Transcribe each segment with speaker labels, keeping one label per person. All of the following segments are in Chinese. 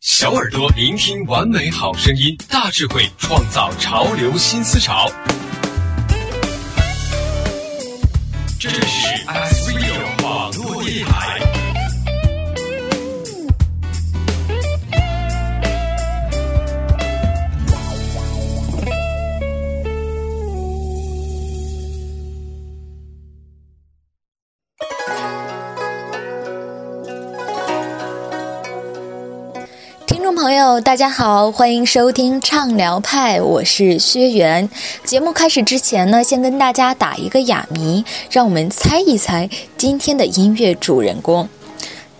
Speaker 1: 小耳朵聆听完美好声音，大智慧创造潮流新思潮。这是。
Speaker 2: 大家好，欢迎收听畅聊派，我是薛源。节目开始之前呢，先跟大家打一个哑谜，让我们猜一猜今天的音乐主人公。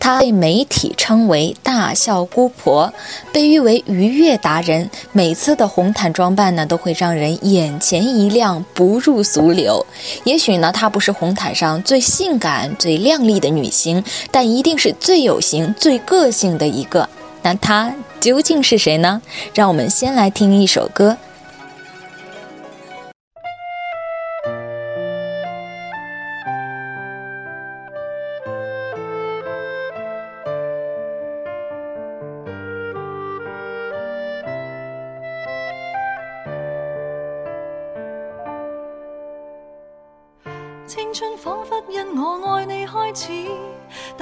Speaker 2: 她被媒体称为“大笑姑婆”，被誉为“愉悦达人”。每次的红毯装扮呢，都会让人眼前一亮，不入俗流。也许呢，她不是红毯上最性感、最靓丽的女星，但一定是最有型、最个性的一个。那她。究竟是谁呢？让我们先来听一首歌。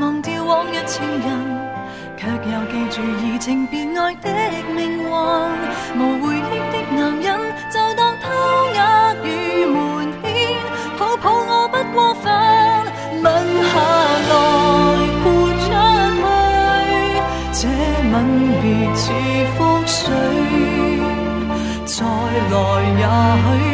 Speaker 3: 忘掉往日情人，却又记住移情别爱的命运。无回忆的男人，就当偷眼与瞒骗，抱抱我不过分。吻下来豁出去，这吻别似覆水，再来也许。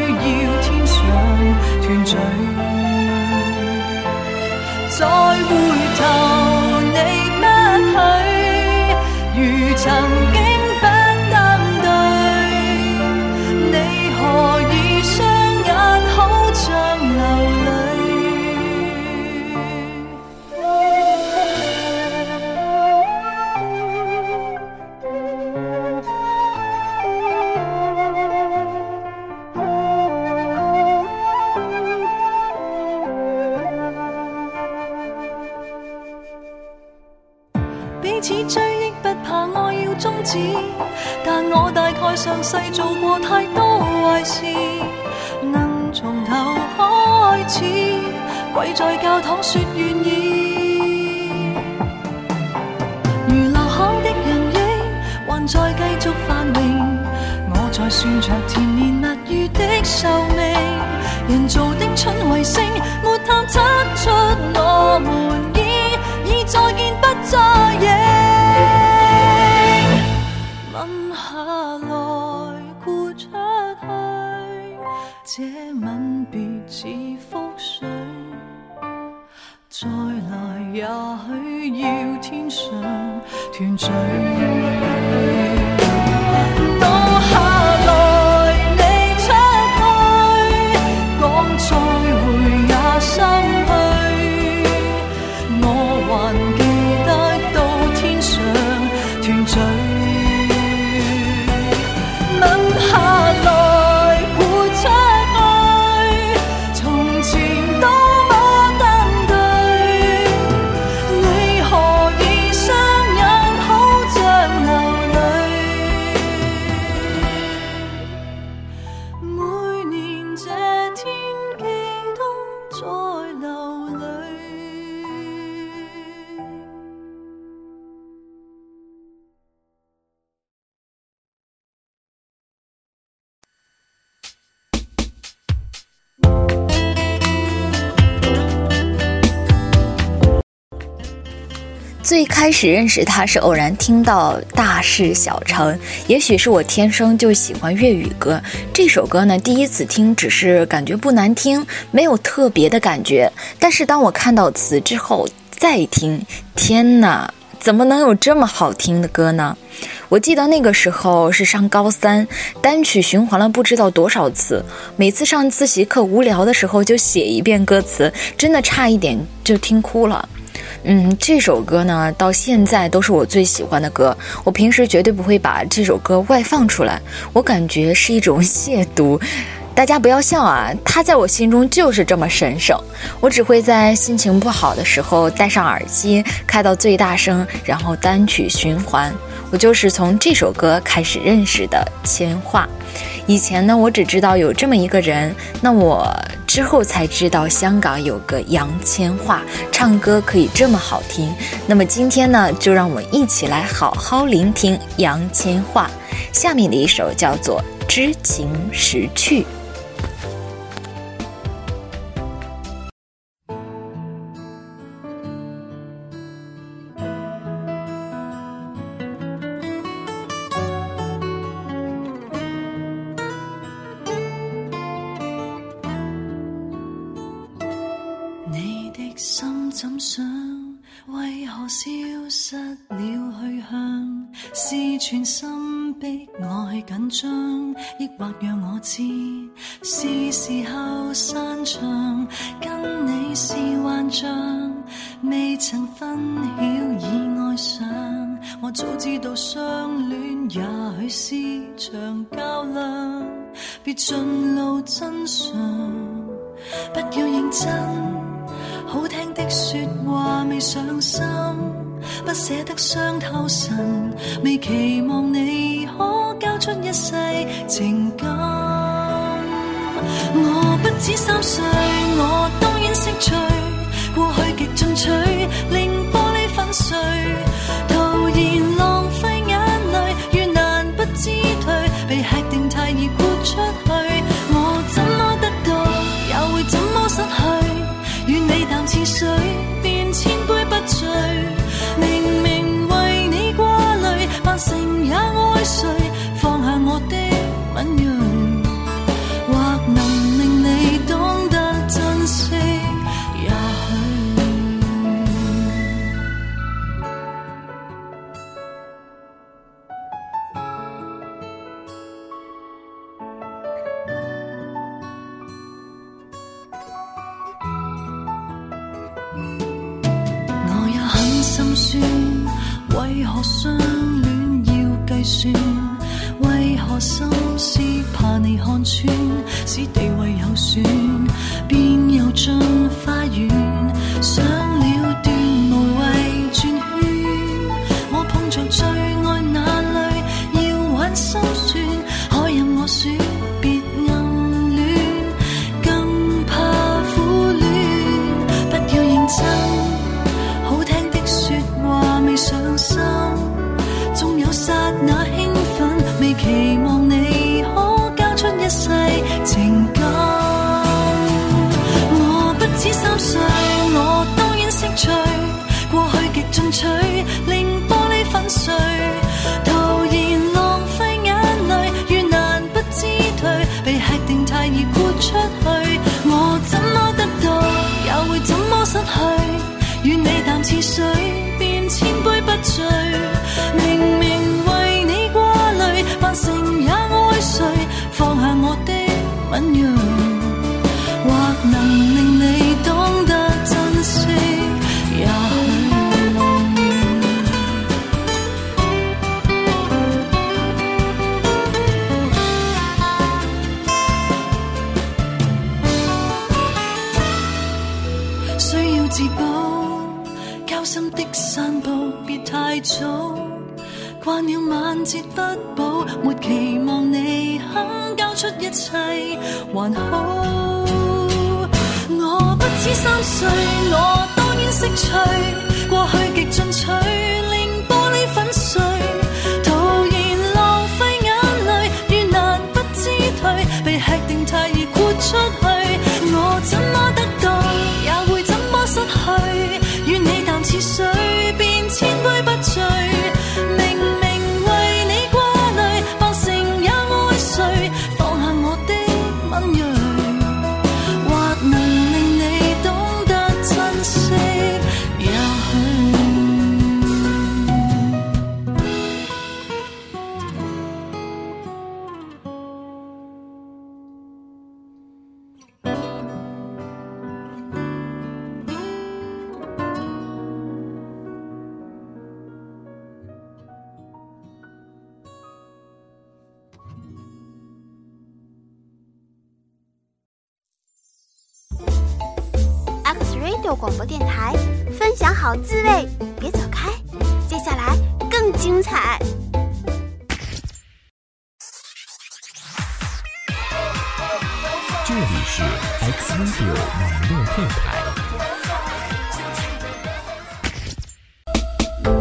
Speaker 3: 彼此追忆不怕爱要终止，但我大概上世做过太多坏事。能从头开始，跪在教堂说愿意。如留下的人影，还在继续繁荣。我在算着甜言蜜语的寿命，人造的蠢卫星，没探测出我们。下来，豁出去，这吻别似覆水，再来也许要天上团聚。
Speaker 2: 最开始认识他是偶然听到《大事小成》，也许是我天生就喜欢粤语歌。这首歌呢，第一次听只是感觉不难听，没有特别的感觉。但是当我看到词之后再听，天哪，怎么能有这么好听的歌呢？我记得那个时候是上高三，单曲循环了不知道多少次。每次上自习课无聊的时候就写一遍歌词，真的差一点就听哭了。嗯，这首歌呢，到现在都是我最喜欢的歌。我平时绝对不会把这首歌外放出来，我感觉是一种亵渎。大家不要笑啊，它在我心中就是这么神圣。我只会在心情不好的时候戴上耳机，开到最大声，然后单曲循环。我就是从这首歌开始认识的千画。以前呢，我只知道有这么一个人，那我之后才知道香港有个杨千嬅，唱歌可以这么好听。那么今天呢，就让我们一起来好好聆听杨千嬅下面的一首，叫做《知情识趣》。
Speaker 3: 心怎想？为何消失了去向？是全心逼我去紧张，抑或让我知是时候散场？跟你是幻象，未曾分晓已爱上。我早知道相恋也许是场较量，别尽露真相，不要认真。好听的说话未上心，不舍得伤透神，未期望你可交出一世情感。我不止三岁，我当然识趣，过去极进取，令玻璃粉碎。为何相恋要计算？为何心思怕你看穿，使地位有损，便有尽。一世情感，我不止三岁，我当然识趣。过去极进取，令玻璃粉碎，徒然浪费眼泪，越难不知退，被吃定太易豁出去。我怎么得到，也会怎么失去？与你淡似水。惯了晚节不保，没期望你肯交出一
Speaker 4: 切，
Speaker 3: 还好。我不止三岁，我当然识趣，过去极进取。
Speaker 4: 广播电台，分享好滋味，别走开，接下来更精彩。
Speaker 5: 这里是 X v i d o 网络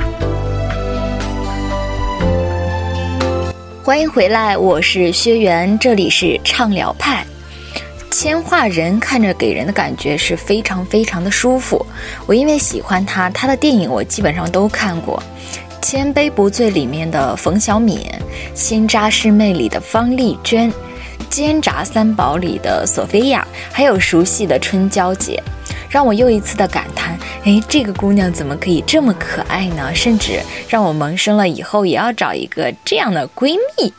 Speaker 5: 电台，
Speaker 2: 欢迎回来，我是薛源，这里是畅聊派。千画人看着给人的感觉是非常非常的舒服，我因为喜欢他，他的电影我基本上都看过，《千杯不醉》里面的冯小敏，《新扎师妹》里的方丽娟，《煎炸三宝》里的索菲亚，还有熟悉的春娇姐，让我又一次的感叹，哎，这个姑娘怎么可以这么可爱呢？甚至让我萌生了以后也要找一个这样的闺蜜。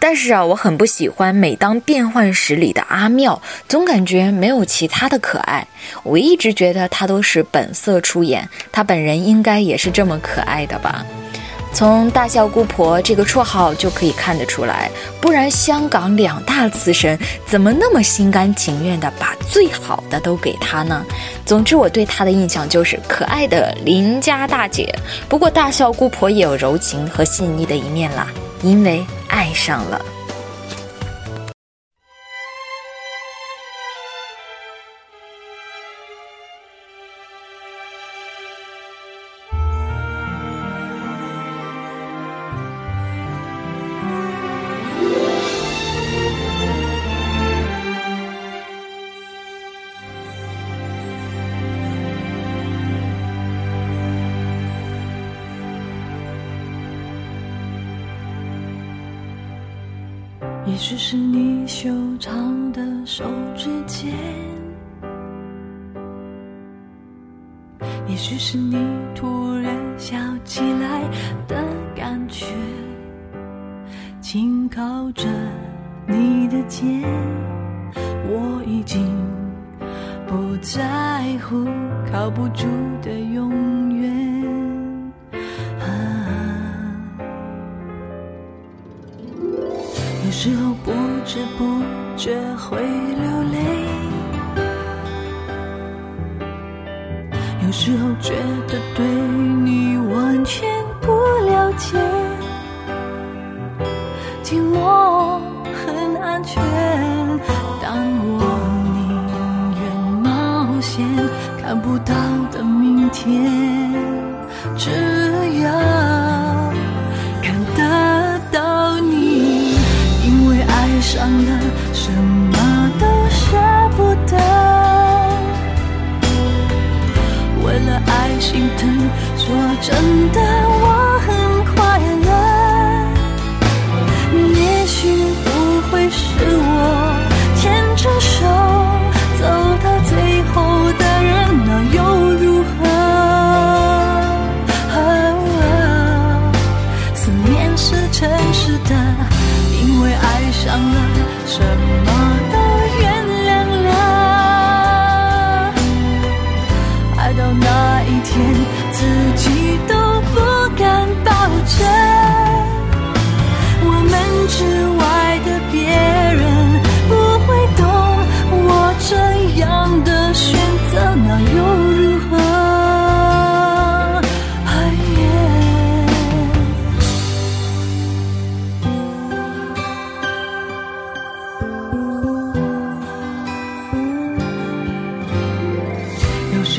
Speaker 2: 但是啊，我很不喜欢每当变换时里的阿妙，总感觉没有其他的可爱。我一直觉得他都是本色出演，他本人应该也是这么可爱的吧。从大笑姑婆这个绰号就可以看得出来，不然香港两大慈神怎么那么心甘情愿地把最好的都给她呢？总之，我对她的印象就是可爱的邻家大姐。不过，大笑姑婆也有柔情和细腻的一面啦，因为爱上了。
Speaker 3: 也许是你修长的手指间，也许是你突然笑起来的感觉，轻靠着你的肩，我已经不在乎靠不住的拥。有时候不知不觉会流泪，有时候觉得对你完全不了解，寂寞很安全，但我宁愿冒险，看不到的明天。真。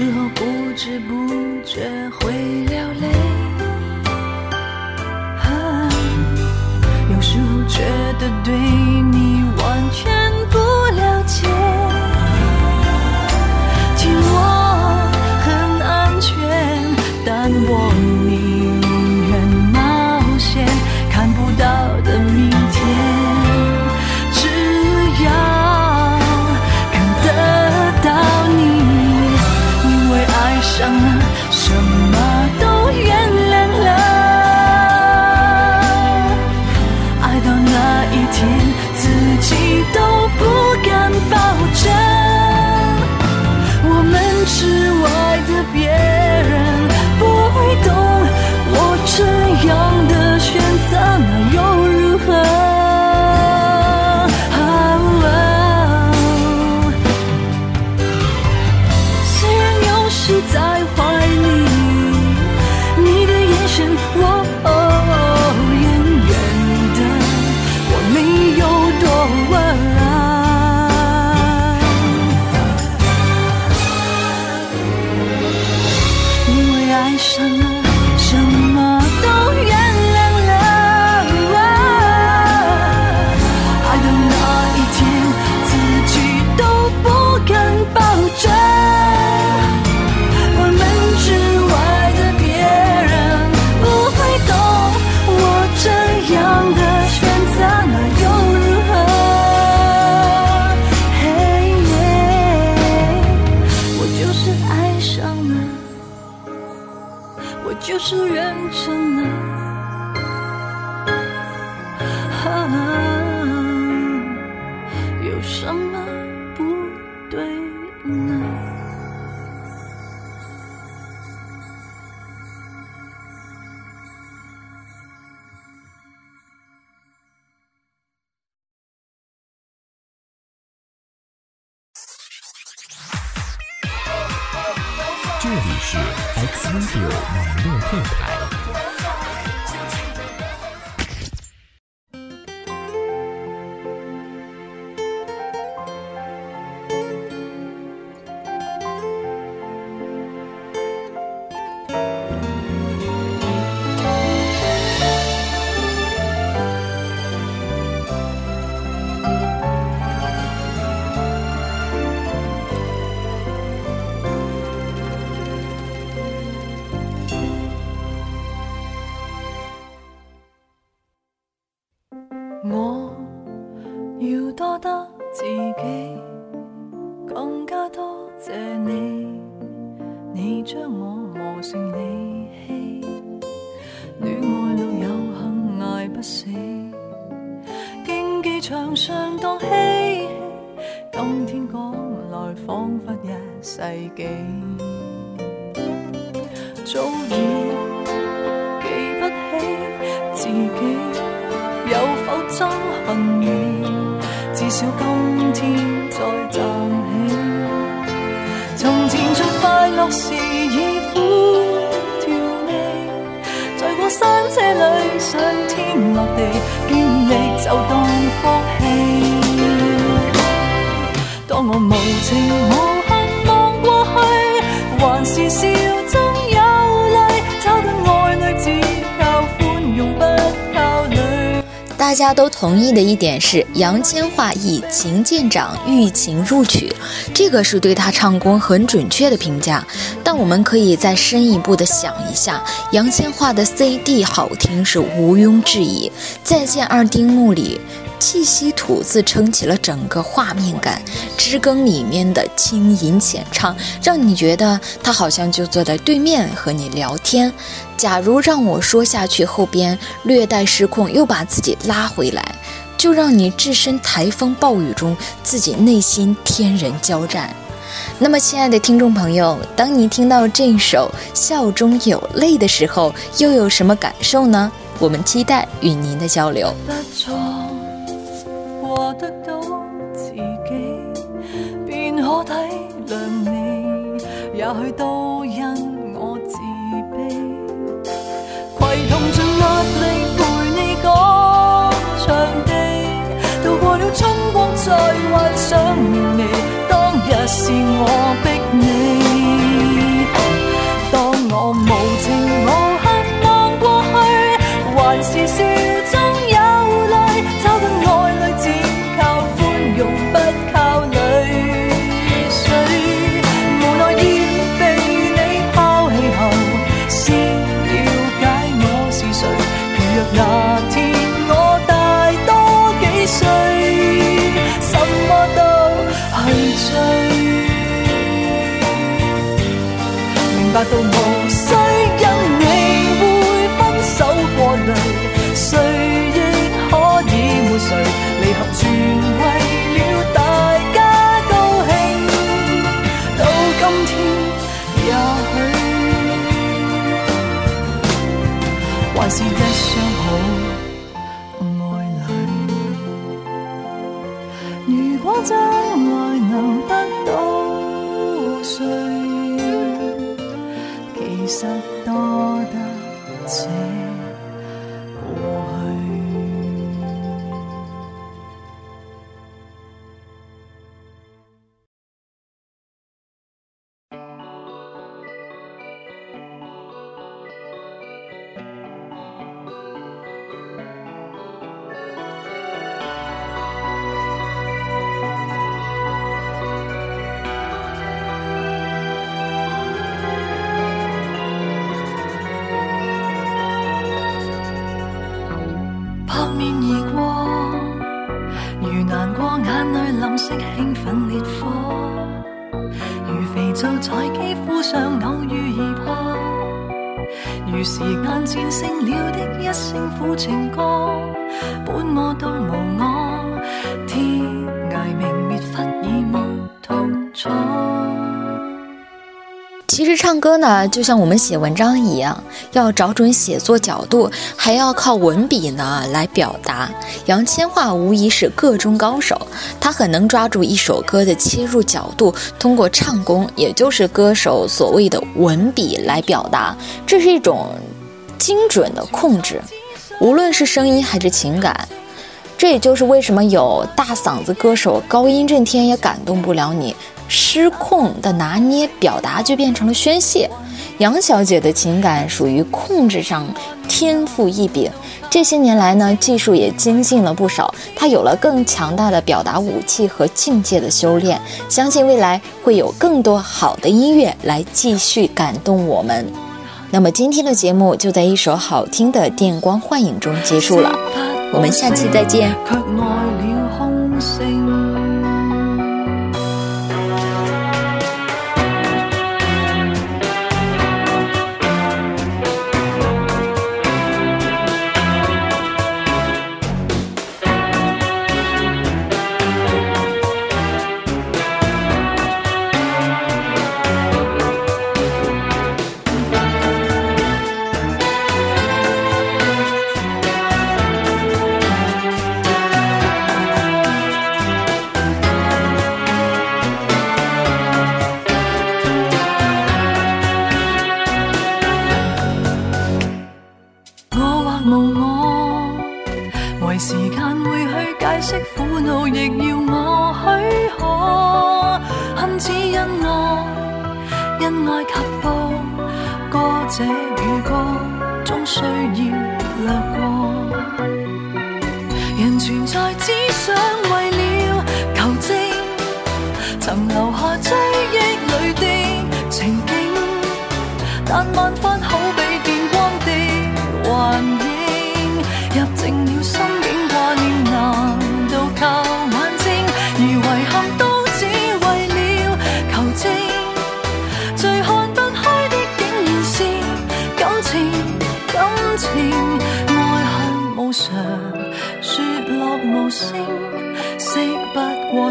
Speaker 3: 有时候不知不觉会流泪，有时候觉得对。这里是 X
Speaker 5: w i n d o 网络电台。
Speaker 3: 你将我磨成利器，恋爱路有恨挨不死，竞技场上当嬉戏，今天赶来仿佛一世纪，早已记不起自己有否憎恨你，至少今天再站。时以苦调味，在过山车里上天落地，尽力就当福气。当我无情无恨望过去，还是。
Speaker 2: 大家都同意的一点是，杨千嬅以琴见长，遇情入曲，这个是对她唱功很准确的评价。但我们可以再深一步的想一下，杨千嬅的 CD 好听是毋庸置疑，《再见二丁目》里。气息吐字撑起了整个画面感，《知更》里面的轻吟浅唱，让你觉得他好像就坐在对面和你聊天。假如让我说下去，后边略带失控，又把自己拉回来，就让你置身台风暴雨中，自己内心天人交战。那么，亲爱的听众朋友，当你听到这首《笑中有泪》的时候，又有什么感受呢？我们期待与您的交流。
Speaker 3: 我体谅你，也许都因我自卑。携同尽压力陪你讲场地，度过了春光再幻想你。当日是我逼。¡Gracias! 多得这。如时间战胜了的一声苦情歌，本我到无我，天。
Speaker 2: 其实唱歌呢，就像我们写文章一样，要找准写作角度，还要靠文笔呢来表达。杨千嬅无疑是个中高手，她很能抓住一首歌的切入角度，通过唱功，也就是歌手所谓的文笔来表达，这是一种精准的控制，无论是声音还是情感。这也就是为什么有大嗓子歌手高音震天也感动不了你。失控的拿捏表达就变成了宣泄。杨小姐的情感属于控制上天赋异禀，这些年来呢，技术也精进了不少，她有了更强大的表达武器和境界的修炼。相信未来会有更多好的音乐来继续感动我们。那么今天的节目就在一首好听的《电光幻影》中结束了，我们下期再见。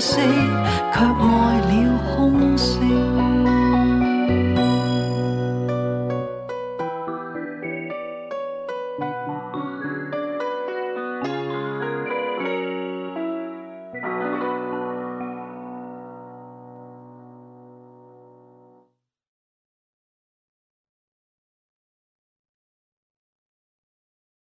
Speaker 3: 却爱了空。